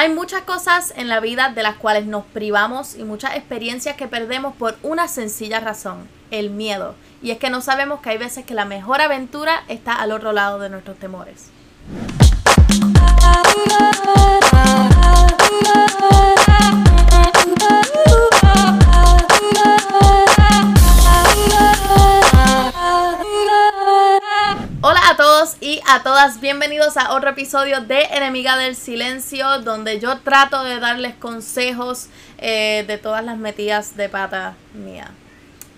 Hay muchas cosas en la vida de las cuales nos privamos y muchas experiencias que perdemos por una sencilla razón, el miedo. Y es que no sabemos que hay veces que la mejor aventura está al otro lado de nuestros temores. A todas, bienvenidos a otro episodio de Enemiga del Silencio, donde yo trato de darles consejos eh, de todas las metidas de pata mía,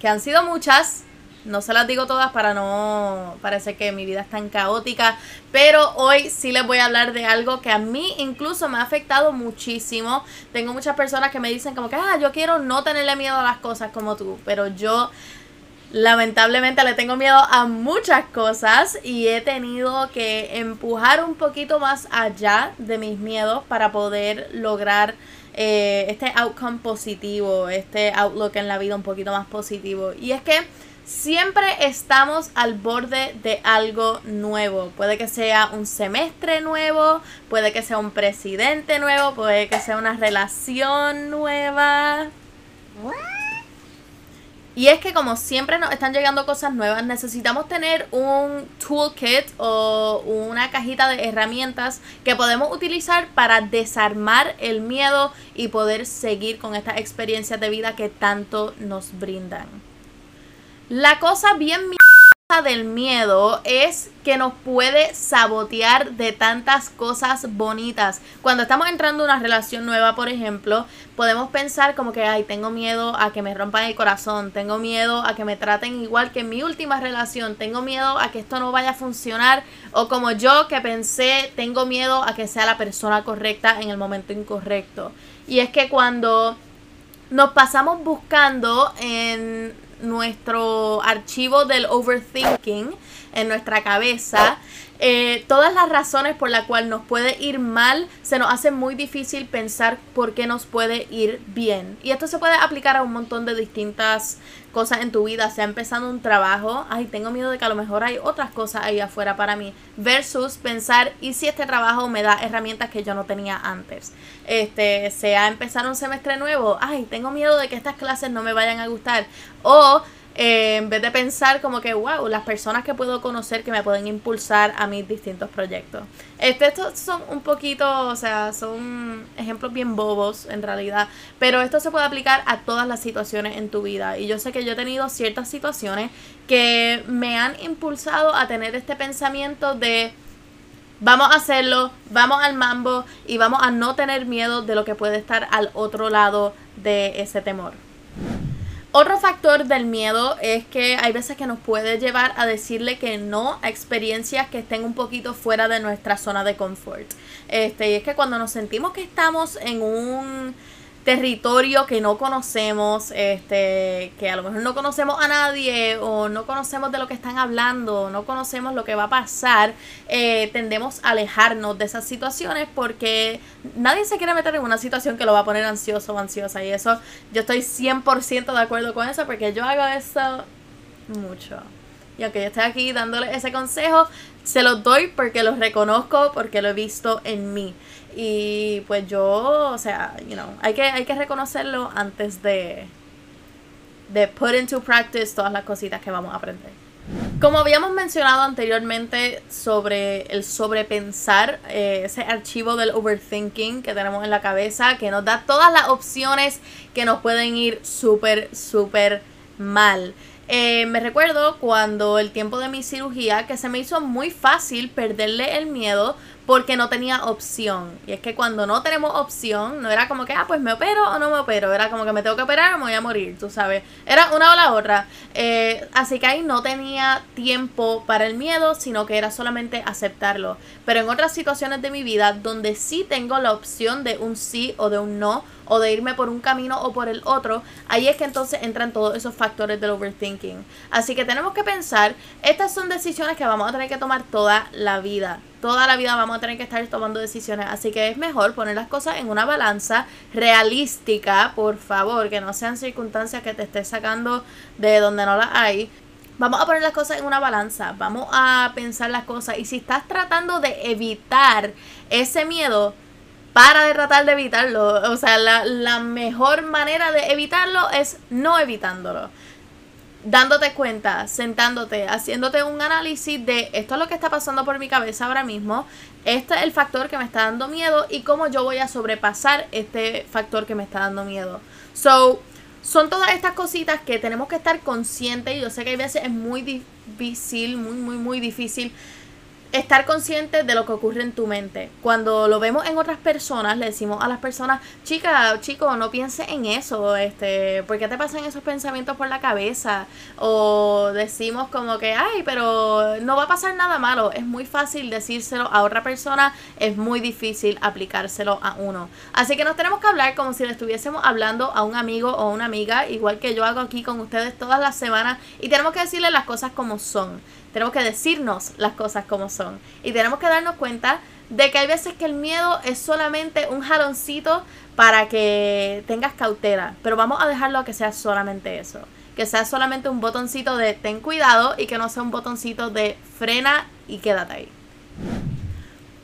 que han sido muchas, no se las digo todas para no parecer que mi vida es tan caótica, pero hoy sí les voy a hablar de algo que a mí incluso me ha afectado muchísimo. Tengo muchas personas que me dicen como que, ah, yo quiero no tenerle miedo a las cosas como tú, pero yo lamentablemente le tengo miedo a muchas cosas y he tenido que empujar un poquito más allá de mis miedos para poder lograr eh, este outcome positivo, este outlook en la vida un poquito más positivo. Y es que siempre estamos al borde de algo nuevo. Puede que sea un semestre nuevo, puede que sea un presidente nuevo, puede que sea una relación nueva. Y es que como siempre nos están llegando cosas nuevas, necesitamos tener un toolkit o una cajita de herramientas que podemos utilizar para desarmar el miedo y poder seguir con estas experiencias de vida que tanto nos brindan. La cosa bien del miedo es que nos puede sabotear de tantas cosas bonitas. Cuando estamos entrando en una relación nueva, por ejemplo, podemos pensar como que, ay, tengo miedo a que me rompan el corazón, tengo miedo a que me traten igual que en mi última relación, tengo miedo a que esto no vaya a funcionar, o como yo que pensé, tengo miedo a que sea la persona correcta en el momento incorrecto. Y es que cuando nos pasamos buscando en nuestro archivo del overthinking en nuestra cabeza, eh, todas las razones por las cuales nos puede ir mal, se nos hace muy difícil pensar por qué nos puede ir bien. Y esto se puede aplicar a un montón de distintas cosas en tu vida, sea empezando un trabajo, ay, tengo miedo de que a lo mejor hay otras cosas ahí afuera para mí, versus pensar, ¿y si este trabajo me da herramientas que yo no tenía antes? Este, sea empezar un semestre nuevo, ay, tengo miedo de que estas clases no me vayan a gustar, o eh, en vez de pensar como que, wow, las personas que puedo conocer que me pueden impulsar a mis distintos proyectos. Este, estos son un poquito, o sea, son ejemplos bien bobos en realidad, pero esto se puede aplicar a todas las situaciones en tu vida. Y yo sé que yo he tenido ciertas situaciones que me han impulsado a tener este pensamiento de vamos a hacerlo, vamos al mambo y vamos a no tener miedo de lo que puede estar al otro lado de ese temor. Otro factor del miedo es que hay veces que nos puede llevar a decirle que no a experiencias que estén un poquito fuera de nuestra zona de confort. Este, y es que cuando nos sentimos que estamos en un territorio que no conocemos, este, que a lo mejor no conocemos a nadie o no conocemos de lo que están hablando, no conocemos lo que va a pasar, eh, tendemos a alejarnos de esas situaciones porque nadie se quiere meter en una situación que lo va a poner ansioso o ansiosa y eso yo estoy 100% de acuerdo con eso porque yo hago eso mucho. Y aunque yo esté aquí dándole ese consejo, se lo doy porque lo reconozco, porque lo he visto en mí. Y pues yo, o sea, you know, hay que, hay que reconocerlo antes de, de put into practice todas las cositas que vamos a aprender. Como habíamos mencionado anteriormente sobre el sobrepensar, eh, ese archivo del overthinking que tenemos en la cabeza, que nos da todas las opciones que nos pueden ir súper, súper mal. Eh, me recuerdo cuando el tiempo de mi cirugía que se me hizo muy fácil perderle el miedo porque no tenía opción. Y es que cuando no tenemos opción, no era como que, ah, pues me opero o no me opero. Era como que me tengo que operar o me voy a morir, tú sabes. Era una o la otra. Eh, así que ahí no tenía tiempo para el miedo, sino que era solamente aceptarlo. Pero en otras situaciones de mi vida, donde sí tengo la opción de un sí o de un no, o de irme por un camino o por el otro, ahí es que entonces entran todos esos factores del overthinking. Así que tenemos que pensar, estas son decisiones que vamos a tener que tomar toda la vida toda la vida vamos a tener que estar tomando decisiones. Así que es mejor poner las cosas en una balanza realística, por favor, que no sean circunstancias que te estés sacando de donde no las hay. Vamos a poner las cosas en una balanza, vamos a pensar las cosas. Y si estás tratando de evitar ese miedo, para de tratar de evitarlo. O sea, la, la mejor manera de evitarlo es no evitándolo dándote cuenta, sentándote, haciéndote un análisis de esto es lo que está pasando por mi cabeza ahora mismo, este es el factor que me está dando miedo y cómo yo voy a sobrepasar este factor que me está dando miedo. So, son todas estas cositas que tenemos que estar conscientes y yo sé que hay veces es muy difícil, muy, muy, muy difícil estar consciente de lo que ocurre en tu mente. Cuando lo vemos en otras personas, le decimos a las personas, chica, chico, no piense en eso, este, ¿por qué te pasan esos pensamientos por la cabeza? O decimos como que, ay, pero no va a pasar nada malo. Es muy fácil decírselo a otra persona, es muy difícil aplicárselo a uno. Así que nos tenemos que hablar como si le estuviésemos hablando a un amigo o una amiga, igual que yo hago aquí con ustedes todas las semanas, y tenemos que decirle las cosas como son. Tenemos que decirnos las cosas como son. Y tenemos que darnos cuenta de que hay veces que el miedo es solamente un jaloncito para que tengas cautela. Pero vamos a dejarlo a que sea solamente eso. Que sea solamente un botoncito de ten cuidado y que no sea un botoncito de frena y quédate ahí.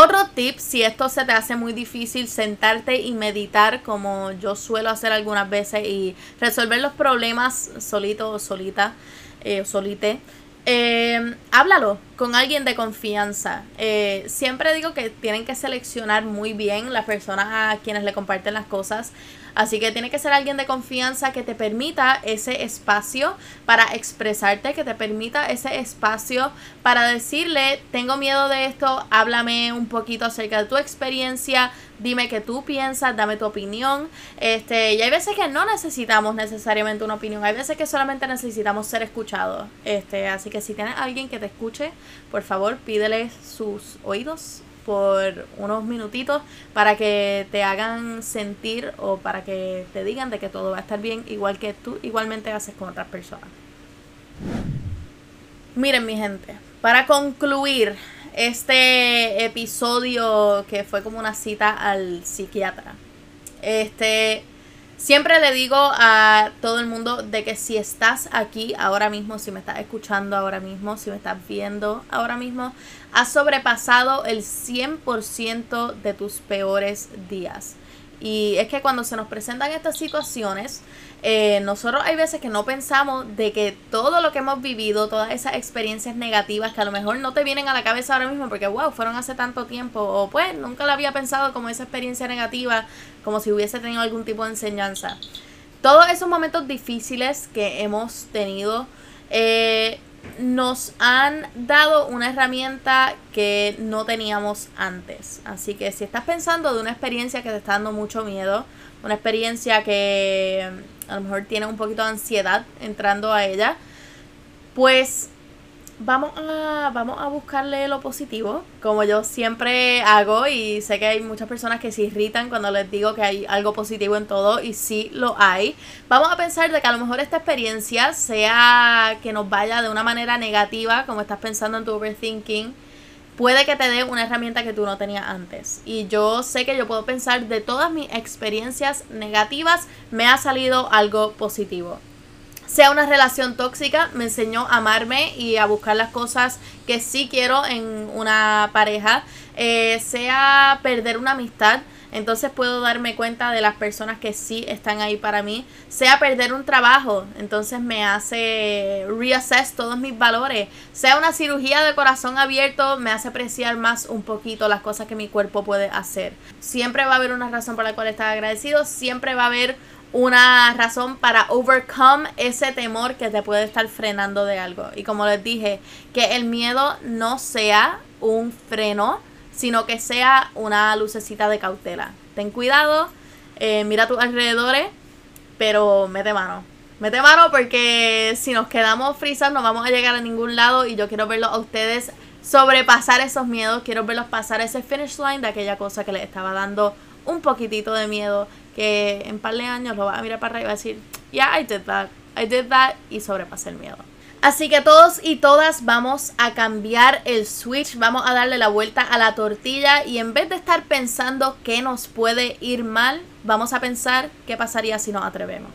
Otro tip, si esto se te hace muy difícil sentarte y meditar como yo suelo hacer algunas veces y resolver los problemas solito o solita, eh, solite, eh, háblalo con alguien de confianza. Eh, siempre digo que tienen que seleccionar muy bien las personas a quienes le comparten las cosas. Así que tiene que ser alguien de confianza que te permita ese espacio para expresarte, que te permita ese espacio para decirle, tengo miedo de esto, háblame un poquito acerca de tu experiencia, dime qué tú piensas, dame tu opinión. Este, y hay veces que no necesitamos necesariamente una opinión, hay veces que solamente necesitamos ser escuchados. Este, así que si tienes alguien que te escuche, por favor, pídele sus oídos por unos minutitos para que te hagan sentir o para que te digan de que todo va a estar bien, igual que tú igualmente haces con otras personas. Miren mi gente, para concluir este episodio que fue como una cita al psiquiatra, este Siempre le digo a todo el mundo de que si estás aquí ahora mismo, si me estás escuchando ahora mismo, si me estás viendo ahora mismo, has sobrepasado el 100% de tus peores días. Y es que cuando se nos presentan estas situaciones, eh, nosotros hay veces que no pensamos de que todo lo que hemos vivido, todas esas experiencias negativas que a lo mejor no te vienen a la cabeza ahora mismo porque, wow, fueron hace tanto tiempo, o pues nunca lo había pensado como esa experiencia negativa, como si hubiese tenido algún tipo de enseñanza. Todos esos momentos difíciles que hemos tenido eh, nos han dado una herramienta que no teníamos antes. Así que si estás pensando de una experiencia que te está dando mucho miedo, una experiencia que a lo mejor tiene un poquito de ansiedad entrando a ella, pues vamos a, vamos a buscarle lo positivo, como yo siempre hago y sé que hay muchas personas que se irritan cuando les digo que hay algo positivo en todo y sí lo hay. Vamos a pensar de que a lo mejor esta experiencia sea que nos vaya de una manera negativa, como estás pensando en tu overthinking, puede que te dé una herramienta que tú no tenías antes. Y yo sé que yo puedo pensar de todas mis experiencias negativas, me ha salido algo positivo sea una relación tóxica, me enseñó a amarme y a buscar las cosas que sí quiero en una pareja, eh, sea perder una amistad, entonces puedo darme cuenta de las personas que sí están ahí para mí, sea perder un trabajo, entonces me hace reassess todos mis valores, sea una cirugía de corazón abierto, me hace apreciar más un poquito las cosas que mi cuerpo puede hacer. Siempre va a haber una razón por la cual estar agradecido, siempre va a haber una razón para overcome ese temor que te puede estar frenando de algo. Y como les dije, que el miedo no sea un freno, sino que sea una lucecita de cautela. Ten cuidado, eh, mira tus alrededores, pero mete mano. Mete mano porque si nos quedamos frisas no vamos a llegar a ningún lado y yo quiero verlos a ustedes sobrepasar esos miedos, quiero verlos pasar ese finish line de aquella cosa que les estaba dando un poquitito de miedo que en par de años lo va a mirar para arriba y va a decir, yeah, I did that, I did that y sobrepasé el miedo. Así que todos y todas vamos a cambiar el switch, vamos a darle la vuelta a la tortilla y en vez de estar pensando qué nos puede ir mal, vamos a pensar qué pasaría si nos atrevemos.